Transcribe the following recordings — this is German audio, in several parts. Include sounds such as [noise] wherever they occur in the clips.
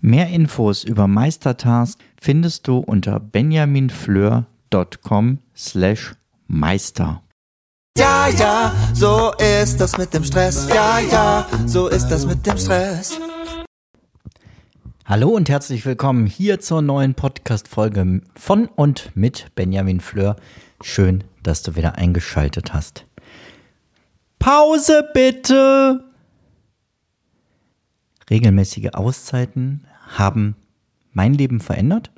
Mehr Infos über Meistertask findest du unter benjaminfleur.com slash meister. Ja, ja, so ist das mit dem Stress. Ja, ja, so ist das mit dem Stress. Hallo und herzlich willkommen hier zur neuen Podcast-Folge von und mit Benjamin Fleur. Schön, dass du wieder eingeschaltet hast. Pause bitte! Regelmäßige Auszeiten haben mein Leben verändert.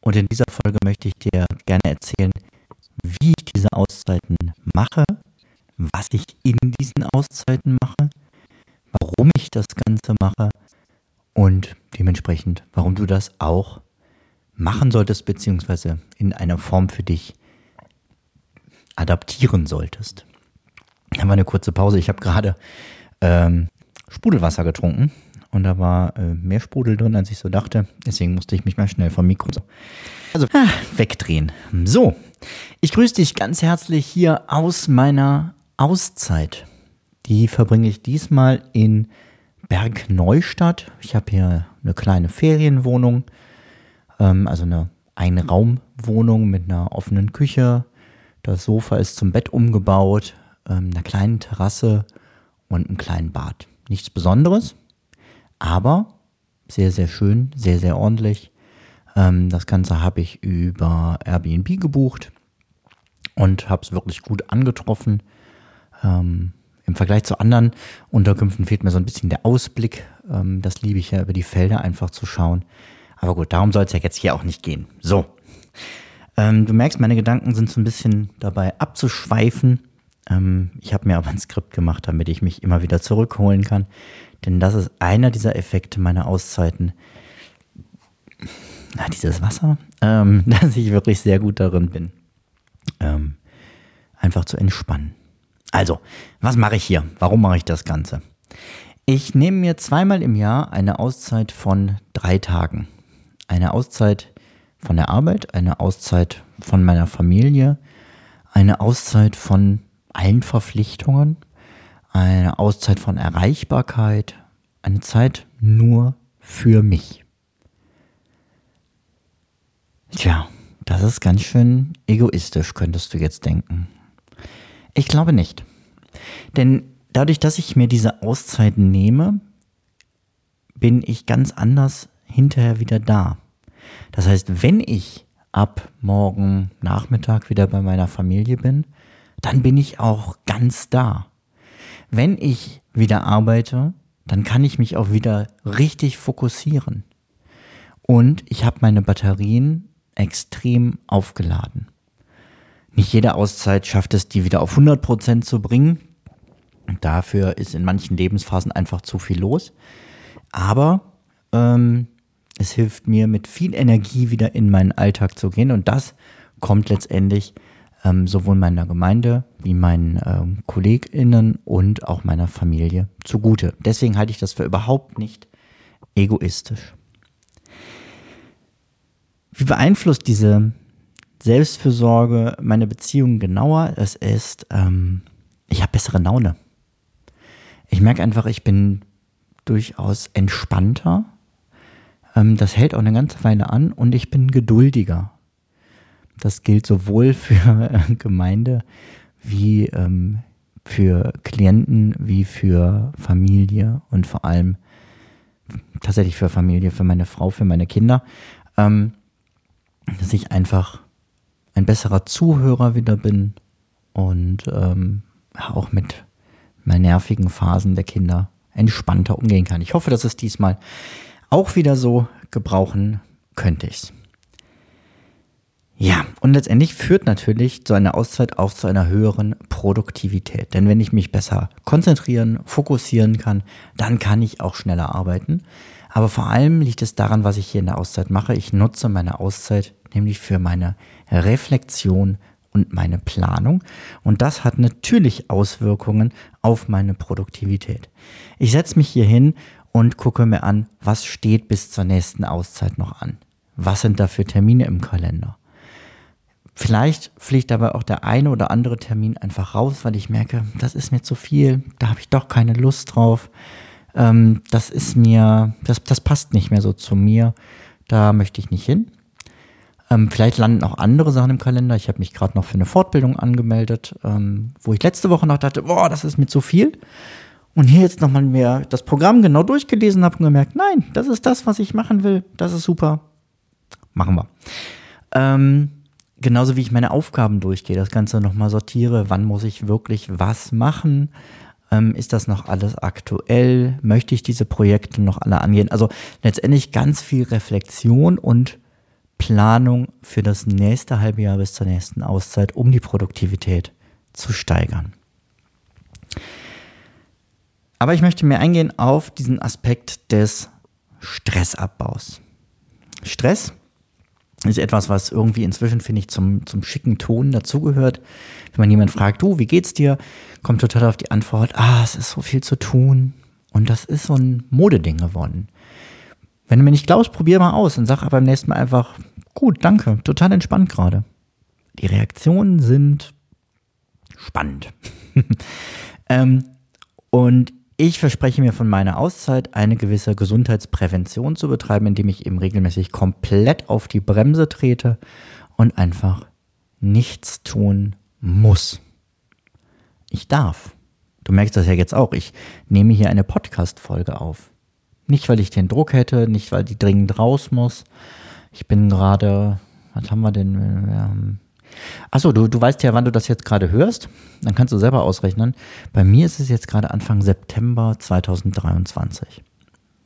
Und in dieser Folge möchte ich dir gerne erzählen, wie ich diese Auszeiten mache, was ich in diesen Auszeiten mache, warum ich das Ganze mache und dementsprechend, warum du das auch machen solltest, beziehungsweise in einer Form für dich adaptieren solltest. Dann war eine kurze Pause. Ich habe gerade ähm, Sprudelwasser getrunken und da war äh, mehr Sprudel drin, als ich so dachte. Deswegen musste ich mich mal schnell vom Mikro so. Also ah, wegdrehen. So, ich grüße dich ganz herzlich hier aus meiner Auszeit. Die verbringe ich diesmal in Bergneustadt. Ich habe hier eine kleine Ferienwohnung, ähm, also eine Einraumwohnung mit einer offenen Küche. Das Sofa ist zum Bett umgebaut, ähm, einer kleinen Terrasse und einem kleinen Bad. Nichts Besonderes, aber sehr, sehr schön, sehr, sehr ordentlich. Ähm, das Ganze habe ich über Airbnb gebucht und habe es wirklich gut angetroffen. Ähm, Im Vergleich zu anderen Unterkünften fehlt mir so ein bisschen der Ausblick. Ähm, das liebe ich ja, über die Felder einfach zu schauen. Aber gut, darum soll es ja jetzt hier auch nicht gehen. So. Ähm, du merkst, meine Gedanken sind so ein bisschen dabei abzuschweifen. Ähm, ich habe mir aber ein Skript gemacht, damit ich mich immer wieder zurückholen kann. Denn das ist einer dieser Effekte meiner Auszeiten. Na, dieses Wasser, ähm, [laughs] dass ich wirklich sehr gut darin bin, ähm, einfach zu entspannen. Also, was mache ich hier? Warum mache ich das Ganze? Ich nehme mir zweimal im Jahr eine Auszeit von drei Tagen. Eine Auszeit von der Arbeit, eine Auszeit von meiner Familie, eine Auszeit von allen Verpflichtungen eine Auszeit von Erreichbarkeit, eine Zeit nur für mich. Tja, das ist ganz schön egoistisch, könntest du jetzt denken. Ich glaube nicht. Denn dadurch, dass ich mir diese Auszeiten nehme, bin ich ganz anders hinterher wieder da. Das heißt, wenn ich ab morgen Nachmittag wieder bei meiner Familie bin, dann bin ich auch ganz da wenn ich wieder arbeite, dann kann ich mich auch wieder richtig fokussieren. Und ich habe meine Batterien extrem aufgeladen. Nicht jede Auszeit schafft es, die wieder auf 100% zu bringen. Dafür ist in manchen Lebensphasen einfach zu viel los. Aber ähm, es hilft mir, mit viel Energie wieder in meinen Alltag zu gehen. Und das kommt letztendlich ähm, sowohl meiner Gemeinde wie meinen ähm, KollegInnen und auch meiner Familie zugute. Deswegen halte ich das für überhaupt nicht egoistisch. Wie beeinflusst diese Selbstfürsorge meine Beziehung genauer? Es ist, ähm, ich habe bessere Laune. Ich merke einfach, ich bin durchaus entspannter. Ähm, das hält auch eine ganze Weile an und ich bin geduldiger. Das gilt sowohl für äh, Gemeinde wie ähm, für Klienten, wie für Familie und vor allem tatsächlich für Familie, für meine Frau, für meine Kinder, ähm, dass ich einfach ein besserer Zuhörer wieder bin und ähm, auch mit meinen nervigen Phasen der Kinder entspannter umgehen kann. Ich hoffe, dass es diesmal auch wieder so gebrauchen könnte ich's. Ja, und letztendlich führt natürlich so eine Auszeit auch zu einer höheren Produktivität. Denn wenn ich mich besser konzentrieren, fokussieren kann, dann kann ich auch schneller arbeiten. Aber vor allem liegt es daran, was ich hier in der Auszeit mache. Ich nutze meine Auszeit nämlich für meine Reflexion und meine Planung. Und das hat natürlich Auswirkungen auf meine Produktivität. Ich setze mich hier hin und gucke mir an, was steht bis zur nächsten Auszeit noch an. Was sind da für Termine im Kalender? Vielleicht fliegt aber auch der eine oder andere Termin einfach raus, weil ich merke, das ist mir zu viel, da habe ich doch keine Lust drauf. Ähm, das ist mir, das, das passt nicht mehr so zu mir, da möchte ich nicht hin. Ähm, vielleicht landen auch andere Sachen im Kalender. Ich habe mich gerade noch für eine Fortbildung angemeldet, ähm, wo ich letzte Woche noch dachte, boah, das ist mir zu viel. Und hier jetzt nochmal mir das Programm genau durchgelesen habe und gemerkt, nein, das ist das, was ich machen will. Das ist super. Machen wir. Ähm, genauso wie ich meine Aufgaben durchgehe, das Ganze nochmal sortiere, wann muss ich wirklich was machen, ähm, ist das noch alles aktuell, möchte ich diese Projekte noch alle angehen. Also letztendlich ganz viel Reflexion und Planung für das nächste halbe Jahr bis zur nächsten Auszeit, um die Produktivität zu steigern. Aber ich möchte mehr eingehen auf diesen Aspekt des Stressabbaus. Stress ist etwas, was irgendwie inzwischen, finde ich, zum, zum schicken Ton dazugehört. Wenn man jemand fragt, du, wie geht's dir? Kommt total auf die Antwort, ah, es ist so viel zu tun. Und das ist so ein Modeding geworden. Wenn du mir nicht glaubst, probier mal aus und sag aber beim nächsten Mal einfach, gut, danke, total entspannt gerade. Die Reaktionen sind spannend. [laughs] ähm, und ich verspreche mir von meiner Auszeit eine gewisse Gesundheitsprävention zu betreiben, indem ich eben regelmäßig komplett auf die Bremse trete und einfach nichts tun muss. Ich darf. Du merkst das ja jetzt auch. Ich nehme hier eine Podcast-Folge auf. Nicht, weil ich den Druck hätte, nicht, weil die dringend raus muss. Ich bin gerade, was haben wir denn? Achso, du, du weißt ja, wann du das jetzt gerade hörst. Dann kannst du selber ausrechnen. Bei mir ist es jetzt gerade Anfang September 2023.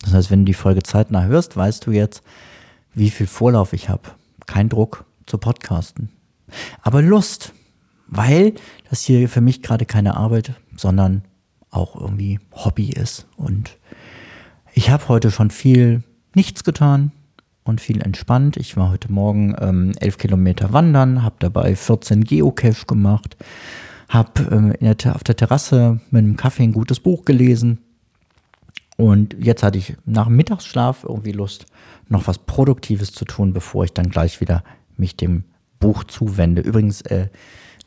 Das heißt, wenn du die Folge zeitnah hörst, weißt du jetzt, wie viel Vorlauf ich habe. Kein Druck zu podcasten. Aber Lust, weil das hier für mich gerade keine Arbeit, sondern auch irgendwie Hobby ist. Und ich habe heute schon viel nichts getan, und viel entspannt. Ich war heute Morgen ähm, elf Kilometer wandern, habe dabei 14 Geocache gemacht, habe ähm, auf der Terrasse mit einem Kaffee ein gutes Buch gelesen. Und jetzt hatte ich nach Mittagsschlaf irgendwie Lust, noch was Produktives zu tun, bevor ich dann gleich wieder mich dem Buch zuwende. Übrigens äh,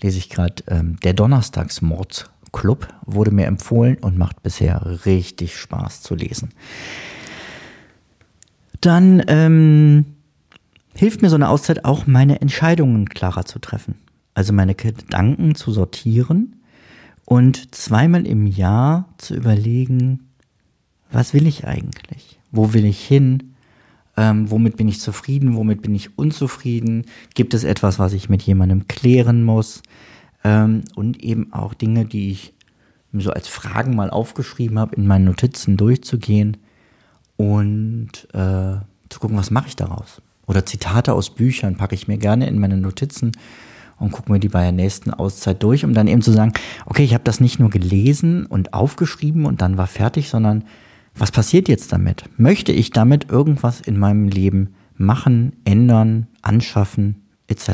lese ich gerade ähm, Der Donnerstagsmordsclub, wurde mir empfohlen und macht bisher richtig Spaß zu lesen dann ähm, hilft mir so eine Auszeit auch, meine Entscheidungen klarer zu treffen. Also meine Gedanken zu sortieren und zweimal im Jahr zu überlegen, was will ich eigentlich? Wo will ich hin? Ähm, womit bin ich zufrieden? Womit bin ich unzufrieden? Gibt es etwas, was ich mit jemandem klären muss? Ähm, und eben auch Dinge, die ich so als Fragen mal aufgeschrieben habe, in meinen Notizen durchzugehen und äh, zu gucken, was mache ich daraus. Oder Zitate aus Büchern packe ich mir gerne in meine Notizen und gucke mir die bei der nächsten Auszeit durch, um dann eben zu sagen, okay, ich habe das nicht nur gelesen und aufgeschrieben und dann war fertig, sondern was passiert jetzt damit? Möchte ich damit irgendwas in meinem Leben machen, ändern, anschaffen, etc.?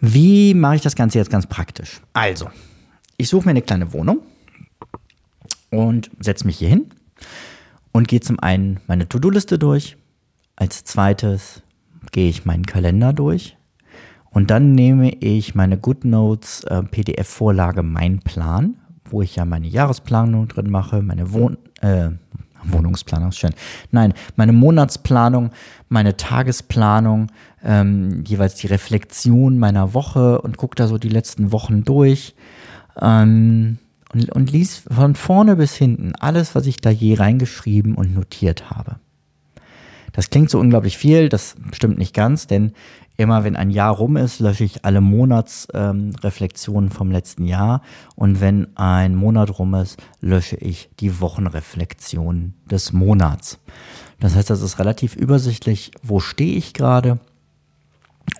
Wie mache ich das Ganze jetzt ganz praktisch? Also, ich suche mir eine kleine Wohnung und setze mich hier hin und gehe zum einen meine To-Do-Liste durch. Als zweites gehe ich meinen Kalender durch. Und dann nehme ich meine GoodNotes äh, PDF-Vorlage Mein Plan, wo ich ja meine Jahresplanung drin mache, meine Wohn äh, Wohnungsplanung schön. Nein, meine Monatsplanung, meine Tagesplanung, ähm, jeweils die Reflexion meiner Woche und gucke da so die letzten Wochen durch. Ähm, und, und lies von vorne bis hinten alles, was ich da je reingeschrieben und notiert habe. Das klingt so unglaublich viel, das stimmt nicht ganz, denn immer wenn ein Jahr rum ist, lösche ich alle Monatsreflexionen ähm, vom letzten Jahr und wenn ein Monat rum ist, lösche ich die Wochenreflexion des Monats. Das heißt, das ist relativ übersichtlich, wo stehe ich gerade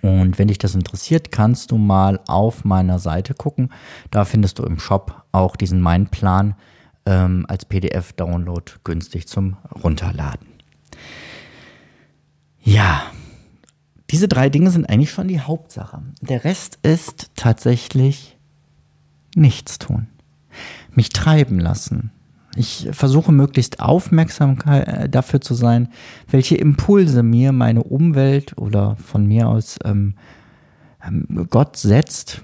und wenn dich das interessiert, kannst du mal auf meiner Seite gucken. Da findest du im Shop auch diesen Mein-Plan ähm, als PDF-Download günstig zum Runterladen. Ja, diese drei Dinge sind eigentlich schon die Hauptsache. Der Rest ist tatsächlich nichts tun. Mich treiben lassen. Ich versuche möglichst aufmerksam äh, dafür zu sein, welche Impulse mir meine Umwelt oder von mir aus ähm, ähm, Gott setzt,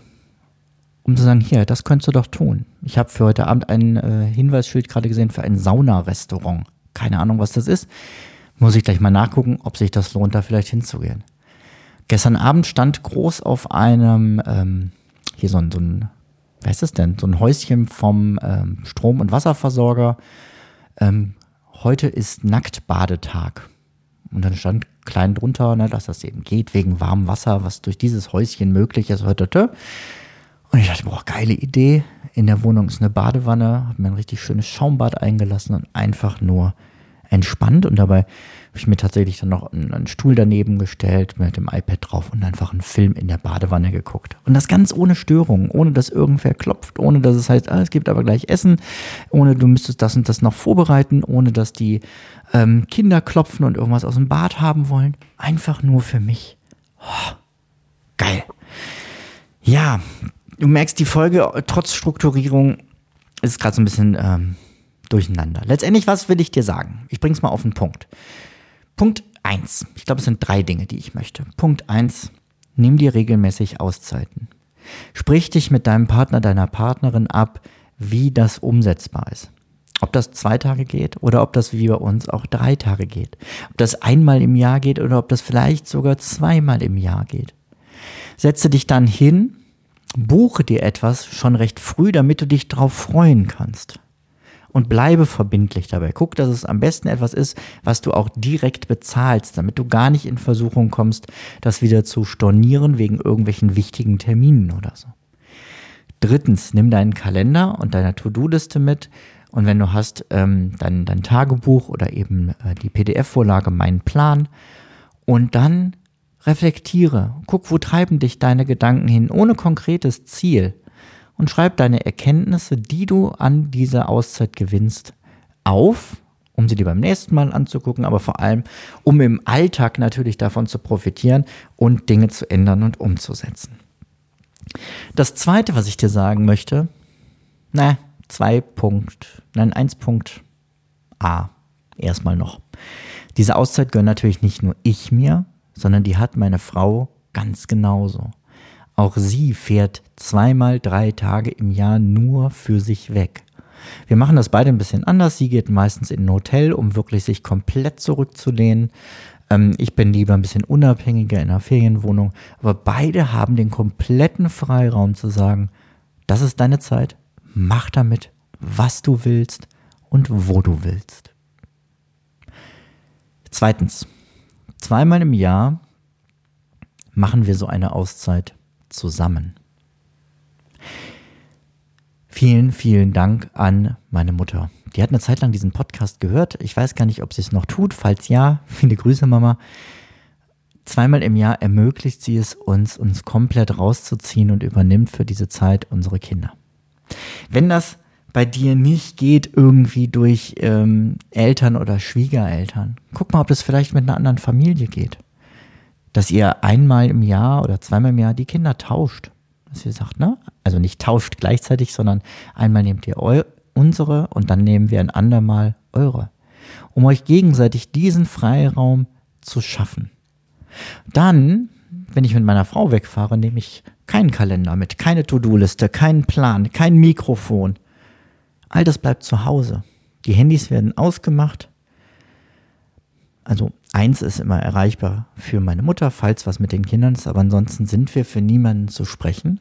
um zu sagen, hier, das könntest du doch tun. Ich habe für heute Abend ein äh, Hinweisschild gerade gesehen für ein Saunarestaurant. Keine Ahnung, was das ist. Muss ich gleich mal nachgucken, ob sich das lohnt, da vielleicht hinzugehen. Gestern Abend stand groß auf einem, ähm, hier so ein, so ein, wer ist das denn? So ein Häuschen vom ähm, Strom- und Wasserversorger. Ähm, heute ist Nacktbadetag. Und dann stand klein drunter, ne, dass das eben geht wegen warmem Wasser, was durch dieses Häuschen möglich ist. Und ich dachte, boah, geile Idee. In der Wohnung ist eine Badewanne, habe mir ein richtig schönes Schaumbad eingelassen und einfach nur entspannt. Und dabei habe ich mir tatsächlich dann noch einen, einen, Stuhl daneben gestellt mit dem iPad drauf und einfach einen Film in der Badewanne geguckt. Und das ganz ohne Störungen, ohne dass irgendwer klopft, ohne dass es heißt, ah, es gibt aber gleich Essen, ohne du müsstest das und das noch vorbereiten, ohne dass die ähm, Kinder klopfen und irgendwas aus dem Bad haben wollen. Einfach nur für mich. Oh, geil. Ja, du merkst, die Folge trotz Strukturierung ist gerade so ein bisschen ähm, durcheinander. Letztendlich, was will ich dir sagen? Ich bring's mal auf den Punkt. Punkt 1. Ich glaube, es sind drei Dinge, die ich möchte. Punkt 1. Nimm dir regelmäßig Auszeiten. Sprich dich mit deinem Partner, deiner Partnerin ab, wie das umsetzbar ist. Ob das zwei Tage geht oder ob das wie bei uns auch drei Tage geht. Ob das einmal im Jahr geht oder ob das vielleicht sogar zweimal im Jahr geht. Setze dich dann hin, buche dir etwas schon recht früh, damit du dich darauf freuen kannst und bleibe verbindlich dabei. Guck, dass es am besten etwas ist, was du auch direkt bezahlst, damit du gar nicht in Versuchung kommst, das wieder zu stornieren wegen irgendwelchen wichtigen Terminen oder so. Drittens, nimm deinen Kalender und deine To-Do-Liste mit und wenn du hast, ähm, dein, dein Tagebuch oder eben äh, die PDF-Vorlage, meinen Plan und dann reflektiere. Guck, wo treiben dich deine Gedanken hin, ohne konkretes Ziel und schreib deine Erkenntnisse, die du an dieser Auszeit gewinnst, auf, um sie dir beim nächsten Mal anzugucken, aber vor allem, um im Alltag natürlich davon zu profitieren und Dinge zu ändern und umzusetzen. Das zweite, was ich dir sagen möchte, na, zwei Punkt, nein, eins Punkt A, erstmal noch. Diese Auszeit gehört natürlich nicht nur ich mir, sondern die hat meine Frau ganz genauso. Auch sie fährt zweimal drei Tage im Jahr nur für sich weg. Wir machen das beide ein bisschen anders. Sie geht meistens in ein Hotel, um wirklich sich komplett zurückzulehnen. Ähm, ich bin lieber ein bisschen unabhängiger in einer Ferienwohnung. Aber beide haben den kompletten Freiraum zu sagen, das ist deine Zeit, mach damit, was du willst und wo du willst. Zweitens, zweimal im Jahr machen wir so eine Auszeit zusammen. Vielen, vielen Dank an meine Mutter. Die hat eine Zeit lang diesen Podcast gehört. Ich weiß gar nicht, ob sie es noch tut. Falls ja, [laughs] viele Grüße, Mama. Zweimal im Jahr ermöglicht sie es uns, uns komplett rauszuziehen und übernimmt für diese Zeit unsere Kinder. Wenn das bei dir nicht geht, irgendwie durch ähm, Eltern oder Schwiegereltern, guck mal, ob das vielleicht mit einer anderen Familie geht dass ihr einmal im Jahr oder zweimal im Jahr die Kinder tauscht. Dass ihr sagt, ne? Also nicht tauscht gleichzeitig, sondern einmal nehmt ihr eu unsere und dann nehmen wir ein andermal eure. Um euch gegenseitig diesen Freiraum zu schaffen. Dann, wenn ich mit meiner Frau wegfahre, nehme ich keinen Kalender mit, keine To-Do-Liste, keinen Plan, kein Mikrofon. All das bleibt zu Hause. Die Handys werden ausgemacht. Also Eins ist immer erreichbar für meine Mutter, falls was mit den Kindern ist, aber ansonsten sind wir für niemanden zu sprechen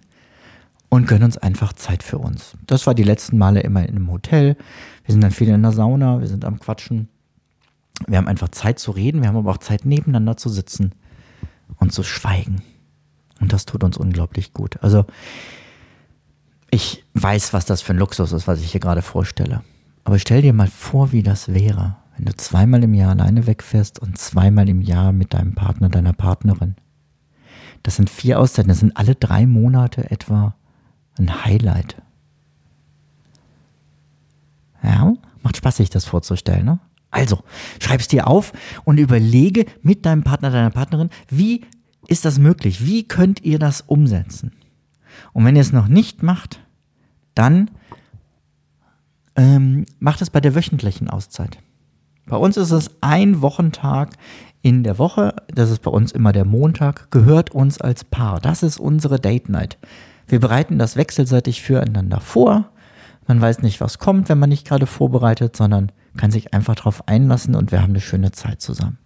und gönnen uns einfach Zeit für uns. Das war die letzten Male immer in einem Hotel. Wir sind dann viel in der Sauna, wir sind am Quatschen. Wir haben einfach Zeit zu reden, wir haben aber auch Zeit nebeneinander zu sitzen und zu schweigen. Und das tut uns unglaublich gut. Also ich weiß, was das für ein Luxus ist, was ich hier gerade vorstelle. Aber stell dir mal vor, wie das wäre, wenn du zweimal im Jahr alleine wegfährst und zweimal im Jahr mit deinem Partner, deiner Partnerin. Das sind vier Auszeiten, das sind alle drei Monate etwa ein Highlight. Ja, macht Spaß, sich das vorzustellen, ne? Also, schreib es dir auf und überlege mit deinem Partner, deiner Partnerin, wie ist das möglich? Wie könnt ihr das umsetzen? Und wenn ihr es noch nicht macht, dann ähm, macht es bei der wöchentlichen Auszeit. Bei uns ist es ein Wochentag in der Woche. Das ist bei uns immer der Montag, gehört uns als Paar. Das ist unsere Date Night. Wir bereiten das wechselseitig füreinander vor. Man weiß nicht, was kommt, wenn man nicht gerade vorbereitet, sondern kann sich einfach darauf einlassen und wir haben eine schöne Zeit zusammen.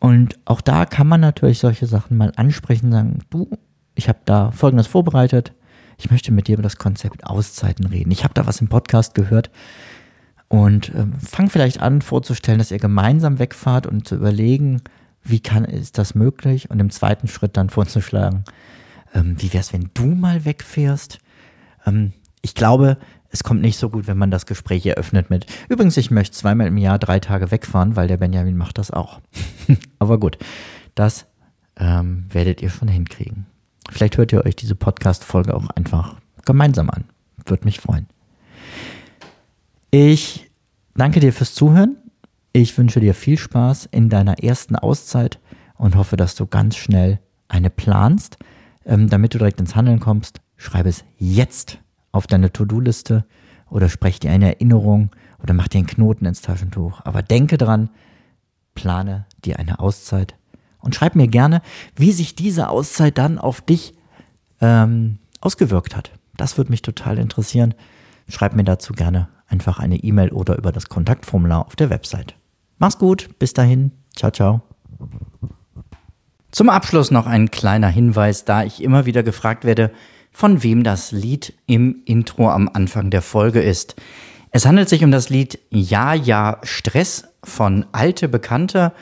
Und auch da kann man natürlich solche Sachen mal ansprechen, sagen, du, ich habe da Folgendes vorbereitet, ich möchte mit dir über das Konzept Auszeiten reden. Ich habe da was im Podcast gehört und äh, fang vielleicht an vorzustellen, dass ihr gemeinsam wegfahrt und zu überlegen, wie kann, ist das möglich? Und im zweiten Schritt dann vorzuschlagen, ähm, wie wäre es, wenn du mal wegfährst? Ähm, ich glaube, es kommt nicht so gut, wenn man das Gespräch eröffnet mit, übrigens, ich möchte zweimal im Jahr drei Tage wegfahren, weil der Benjamin macht das auch. [laughs] Aber gut, das ähm, werdet ihr schon hinkriegen. Vielleicht hört ihr euch diese Podcast-Folge auch einfach gemeinsam an. Würde mich freuen. Ich danke dir fürs Zuhören. Ich wünsche dir viel Spaß in deiner ersten Auszeit und hoffe, dass du ganz schnell eine planst. Ähm, damit du direkt ins Handeln kommst, schreibe es jetzt auf deine To-Do-Liste oder sprech dir eine Erinnerung oder mach dir einen Knoten ins Taschentuch. Aber denke dran, plane dir eine Auszeit und schreib mir gerne, wie sich diese Auszeit dann auf dich ähm, ausgewirkt hat. Das würde mich total interessieren. Schreib mir dazu gerne einfach eine E-Mail oder über das Kontaktformular auf der Website. Mach's gut, bis dahin, ciao, ciao. Zum Abschluss noch ein kleiner Hinweis, da ich immer wieder gefragt werde, von wem das Lied im Intro am Anfang der Folge ist. Es handelt sich um das Lied Ja, ja, Stress von Alte Bekannte